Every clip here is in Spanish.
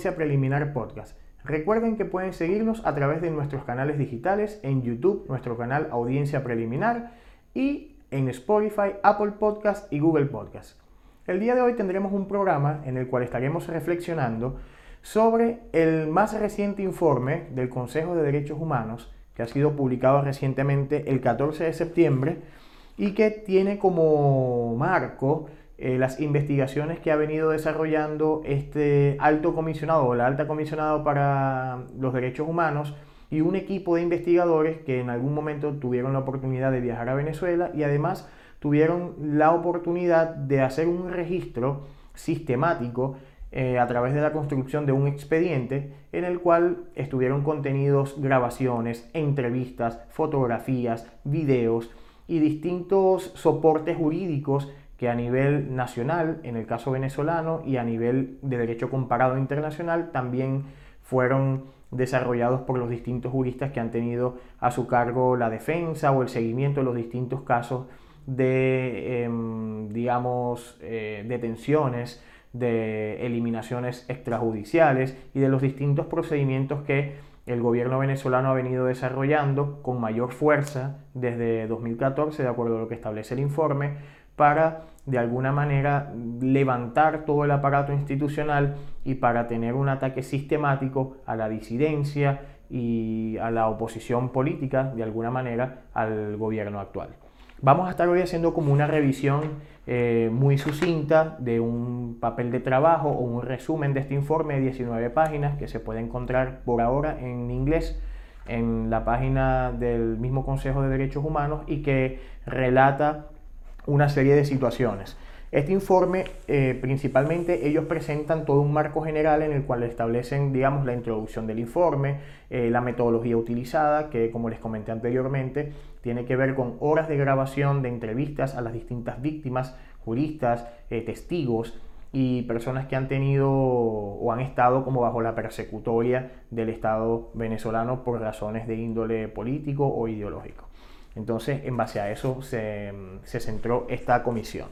Audiencia Preliminar Podcast. Recuerden que pueden seguirnos a través de nuestros canales digitales en YouTube, nuestro canal Audiencia Preliminar y en Spotify, Apple Podcast y Google Podcast. El día de hoy tendremos un programa en el cual estaremos reflexionando sobre el más reciente informe del Consejo de Derechos Humanos que ha sido publicado recientemente el 14 de septiembre y que tiene como marco eh, las investigaciones que ha venido desarrollando este alto comisionado o la alta comisionada para los derechos humanos y un equipo de investigadores que en algún momento tuvieron la oportunidad de viajar a Venezuela y además tuvieron la oportunidad de hacer un registro sistemático eh, a través de la construcción de un expediente en el cual estuvieron contenidos grabaciones, entrevistas, fotografías, videos y distintos soportes jurídicos que a nivel nacional, en el caso venezolano, y a nivel de derecho comparado internacional, también fueron desarrollados por los distintos juristas que han tenido a su cargo la defensa o el seguimiento de los distintos casos de, em, digamos, eh, detenciones, de eliminaciones extrajudiciales y de los distintos procedimientos que el gobierno venezolano ha venido desarrollando con mayor fuerza desde 2014, de acuerdo a lo que establece el informe, para de alguna manera levantar todo el aparato institucional y para tener un ataque sistemático a la disidencia y a la oposición política, de alguna manera, al gobierno actual. Vamos a estar hoy haciendo como una revisión eh, muy sucinta de un papel de trabajo o un resumen de este informe de 19 páginas que se puede encontrar por ahora en inglés en la página del mismo Consejo de Derechos Humanos y que relata una serie de situaciones. Este informe, eh, principalmente, ellos presentan todo un marco general en el cual establecen, digamos, la introducción del informe, eh, la metodología utilizada, que como les comenté anteriormente, tiene que ver con horas de grabación de entrevistas a las distintas víctimas, juristas, eh, testigos y personas que han tenido o han estado como bajo la persecutoria del Estado venezolano por razones de índole político o ideológico. Entonces, en base a eso se, centró esta comisión.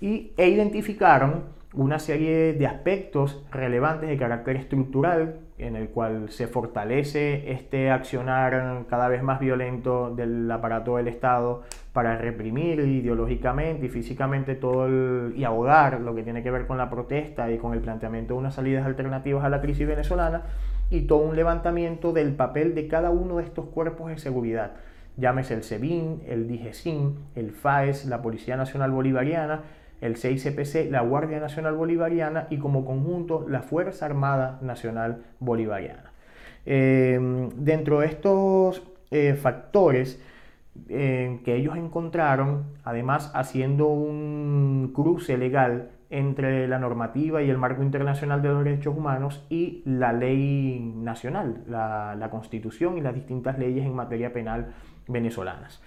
Y, e identificaron una serie de aspectos relevantes de carácter estructural en el cual se fortalece este accionar cada vez más violento del aparato del Estado para reprimir ideológicamente y físicamente todo y ahogar lo que tiene que ver con la protesta y con el planteamiento de unas salidas alternativas a la crisis venezolana y todo un levantamiento del papel de cada uno de estos cuerpos de seguridad llámese el SEBIN, el DIGESIN, el FAES, la Policía Nacional Bolivariana, el CICPC, la Guardia Nacional Bolivariana y como conjunto la Fuerza Armada Nacional Bolivariana. Eh, dentro de estos eh, factores eh, que ellos encontraron, además haciendo un cruce legal entre la normativa y el marco internacional de los derechos humanos y la ley nacional, la constitución y las distintas leyes en materia penal venezolanas.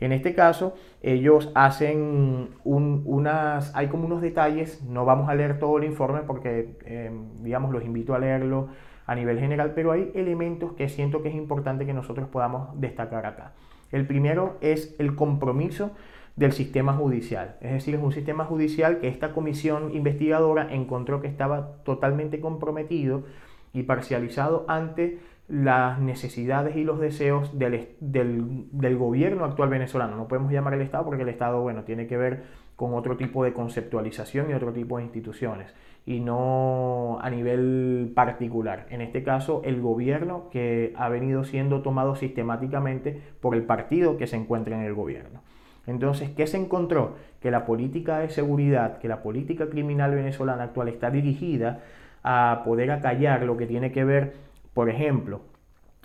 En este caso, ellos hacen unas, hay como unos detalles, no vamos a leer todo el informe porque, em, digamos, los invito a leerlo a nivel general, pero hay elementos que siento que es importante que nosotros podamos destacar acá. El primero es el compromiso del sistema judicial, es decir, es un sistema judicial que esta comisión investigadora encontró que estaba totalmente comprometido y parcializado ante las necesidades y los deseos del, del, gobierno actual venezolano. No podemos llamar el Estado porque el Estado, bueno, tiene que ver con otro tipo de conceptualización y otro tipo de instituciones y no a nivel particular. En este caso, el gobierno que ha venido siendo tomado sistemáticamente por el partido que se encuentra en el gobierno. Entonces, ¿qué se encontró? Que la política de seguridad, que la política criminal venezolana actual está dirigida a poder acallar lo que tiene que ver por ejemplo,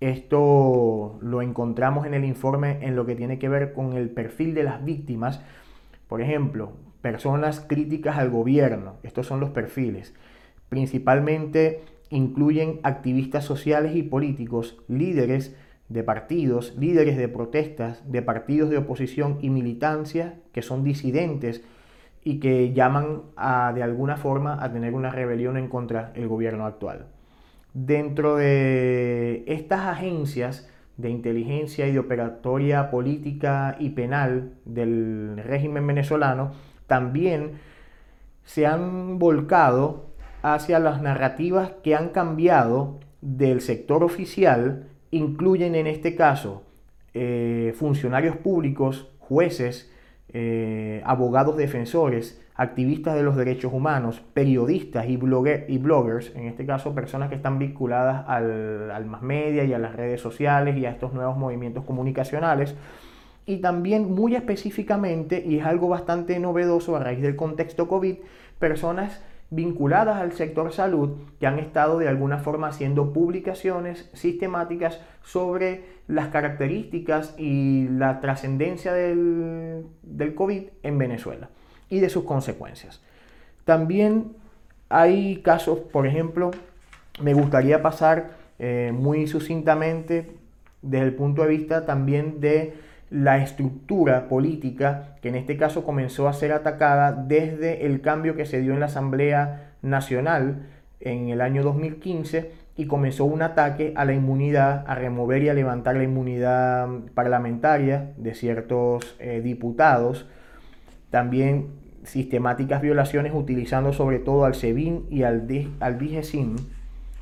esto lo encontramos en el informe en lo que tiene que ver con el perfil de las víctimas. Por ejemplo, personas críticas al gobierno. Estos son los perfiles. Principalmente incluyen activistas sociales y políticos, líderes de partidos, líderes de protestas, de partidos de oposición y militancia que son disidentes y que llaman a, de alguna forma a tener una rebelión en contra del gobierno actual. Dentro de estas agencias de inteligencia y de operatoria política y penal del régimen venezolano, también se han volcado hacia las narrativas que han cambiado del sector oficial, incluyen en este caso eh, funcionarios públicos, jueces, eh, abogados defensores, activistas de los derechos humanos, periodistas y, y bloggers, en este caso personas que están vinculadas al, al más media y a las redes sociales y a estos nuevos movimientos comunicacionales. Y también muy específicamente, y es algo bastante novedoso a raíz del contexto COVID, personas vinculadas al sector salud que han estado de alguna forma haciendo publicaciones sistemáticas sobre las características y la trascendencia del, del COVID en Venezuela y de sus consecuencias. También hay casos, por ejemplo, me gustaría pasar eh, muy sucintamente desde el punto de vista también de la estructura política que en este caso comenzó a ser atacada desde el cambio que se dio en la Asamblea Nacional en el año 2015 y comenzó un ataque a la inmunidad, a remover y a levantar la inmunidad parlamentaria de ciertos eh, diputados. También sistemáticas violaciones utilizando sobre todo al SEBIN y al, al DIGESIN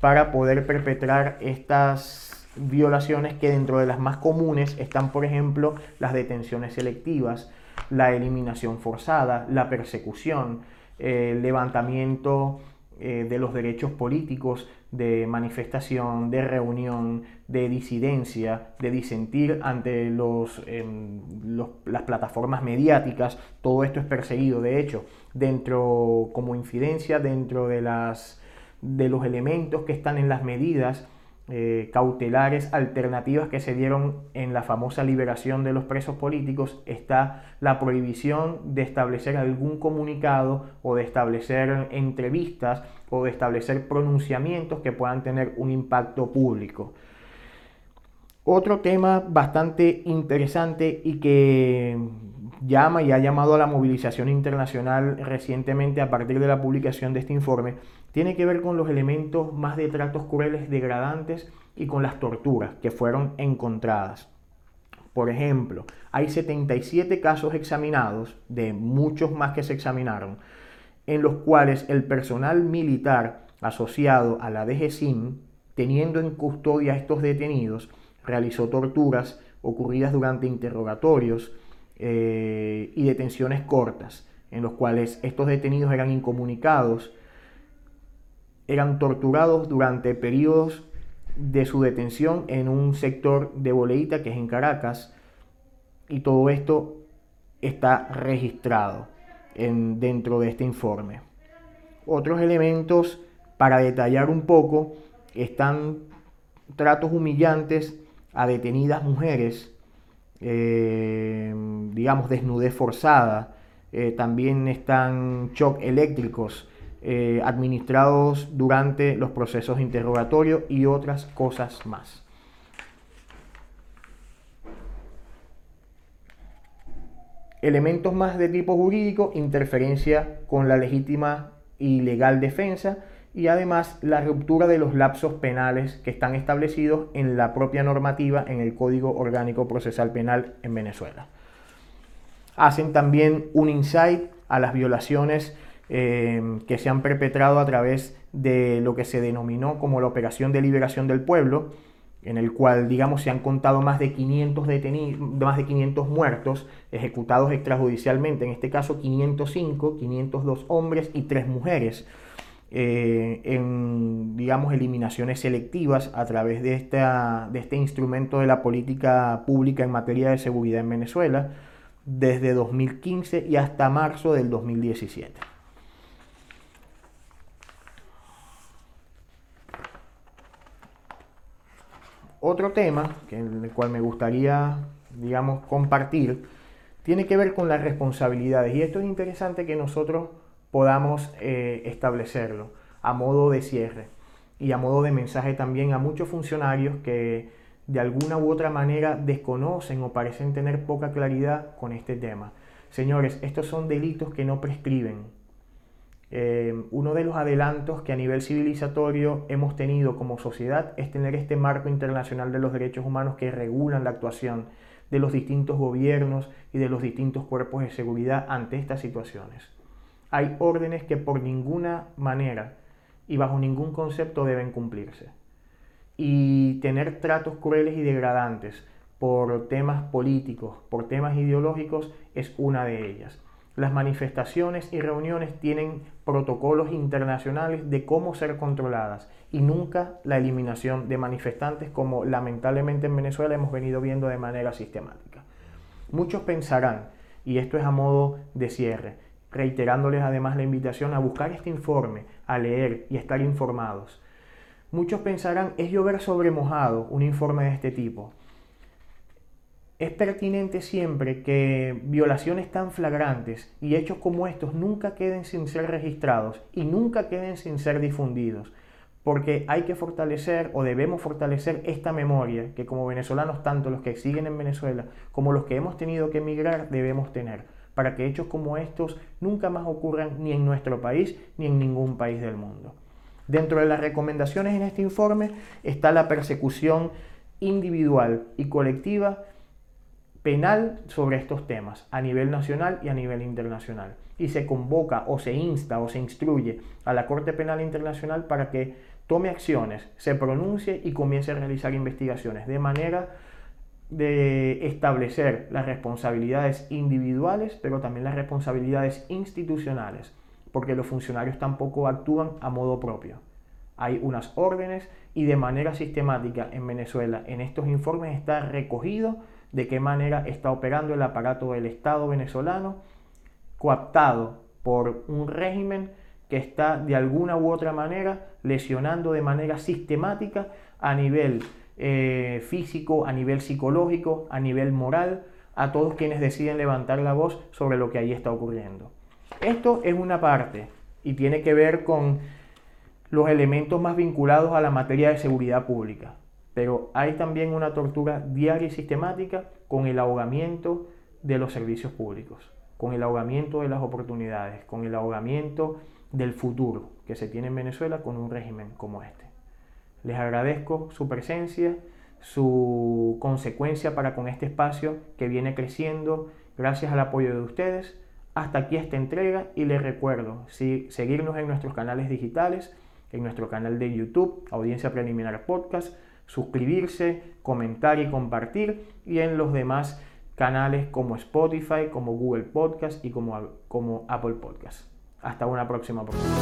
para poder perpetrar estas violaciones que dentro de las más comunes están, por ejemplo, las detenciones selectivas, la eliminación forzada, la persecución, el levantamiento eh, de los derechos políticos de manifestación, de reunión, de disidencia, de disentir ante los, em, las plataformas mediáticas, todo esto es perseguido. De hecho, dentro, como incidencia, dentro de, las, de los elementos que están en las medidas, eh, cautelares alternativas que se dieron en la famosa liberación de los presos políticos está la prohibición de establecer algún comunicado o de establecer entrevistas o de establecer pronunciamientos que puedan tener un impacto público. Otro tema bastante interesante y que llama y ha llamado a la movilización internacional recientemente a partir de la publicación de este informe tiene que ver con los elementos más de tratos crueles degradantes y con las torturas que fueron encontradas. Por ejemplo, hay 77 casos examinados, de muchos más que se examinaron, en los cuales el personal militar asociado a la DGCIN, teniendo en custodia a estos detenidos, realizó torturas ocurridas durante interrogatorios eh, y detenciones cortas, en los cuales estos detenidos eran incomunicados eran torturados durante periodos de su detención en un sector de Boleita, que es en Caracas, y todo esto está registrado en, dentro de este informe. Otros elementos para detallar un poco están tratos humillantes a detenidas mujeres, eh, digamos desnudez forzada, eh, también están shock eléctricos, eh, administrados durante los procesos de interrogatorio y otras cosas más. Elementos más de tipo jurídico, interferencia con la legítima y legal defensa y además la ruptura de los lapsos penales que están establecidos en la propia normativa en el Código Orgánico Procesal Penal en Venezuela. Hacen también un insight a las violaciones Em, que se han perpetrado a través de lo que se denominó como la Operación de Liberación del Pueblo, en el cual, digamos, se han contado más de 500, detenidos, más de 500 muertos ejecutados extrajudicialmente, en este caso 505, 502 hombres y 3 mujeres, eh, en, digamos, eliminaciones selectivas a través de, esta, de este instrumento de la política pública en materia de seguridad en Venezuela, desde 2015 y hasta marzo del 2017. Otro tema, que en el cual me gustaría, digamos, compartir, tiene que ver con las responsabilidades. Y esto es interesante que nosotros podamos eh, establecerlo a modo de cierre y a modo de mensaje también a muchos funcionarios que de alguna u otra manera desconocen o parecen tener poca claridad con este tema. Señores, estos son delitos que no prescriben, eh, uno de los adelantos que a nivel civilizatorio hemos tenido como sociedad es tener este marco internacional de los derechos humanos que regulan la actuación de los distintos gobiernos y de los distintos cuerpos de seguridad ante estas situaciones. Hay órdenes que por ninguna manera y bajo ningún concepto deben cumplirse. Y tener tratos crueles y degradantes por temas políticos, por temas ideológicos, es una de ellas. Las manifestaciones y reuniones tienen protocolos internacionales de cómo ser controladas y nunca la eliminación de manifestantes como lamentablemente en Venezuela hemos venido viendo de manera sistemática. Muchos pensarán, y esto es a modo de cierre, reiterándoles además la invitación a buscar este informe, a leer y estar informados. Muchos pensarán, es llover sobre mojado un informe de este tipo. Es pertinente siempre que violaciones tan flagrantes y hechos como estos nunca queden sin ser registrados y nunca queden sin ser difundidos, porque hay que fortalecer o debemos fortalecer esta memoria que como venezolanos, tanto los que siguen en Venezuela como los que hemos tenido que emigrar, debemos tener, para que hechos como estos nunca más ocurran ni en nuestro país ni en ningún país del mundo. Dentro de las recomendaciones en este informe está la persecución individual y colectiva penal sobre estos temas a nivel nacional y a nivel internacional. Y se convoca o se insta o se instruye a la Corte Penal Internacional para que tome acciones, se pronuncie y comience a realizar investigaciones de manera de establecer las responsabilidades individuales, pero también las responsabilidades institucionales, porque los funcionarios tampoco actúan a modo propio. Hay unas órdenes y de manera sistemática en Venezuela en estos informes está recogido de qué manera está operando el aparato del Estado venezolano, coaptado por un régimen que está de alguna u otra manera lesionando de manera sistemática a nivel eh, físico, a nivel psicológico, a nivel moral, a todos quienes deciden levantar la voz sobre lo que ahí está ocurriendo. Esto es una parte y tiene que ver con los elementos más vinculados a la materia de seguridad pública. Pero hay también una tortura diaria y sistemática con el ahogamiento de los servicios públicos, con el ahogamiento de las oportunidades, con el ahogamiento del futuro que se tiene en Venezuela con un régimen como este. Les agradezco su presencia, su consecuencia para con este espacio que viene creciendo gracias al apoyo de ustedes. Hasta aquí esta entrega y les recuerdo seguirnos en nuestros canales digitales, en nuestro canal de YouTube, Audiencia Preliminar Podcast, suscribirse, comentar y compartir y en los demás canales como Spotify, como Google Podcast y como, como Apple Podcast. Hasta una próxima oportunidad.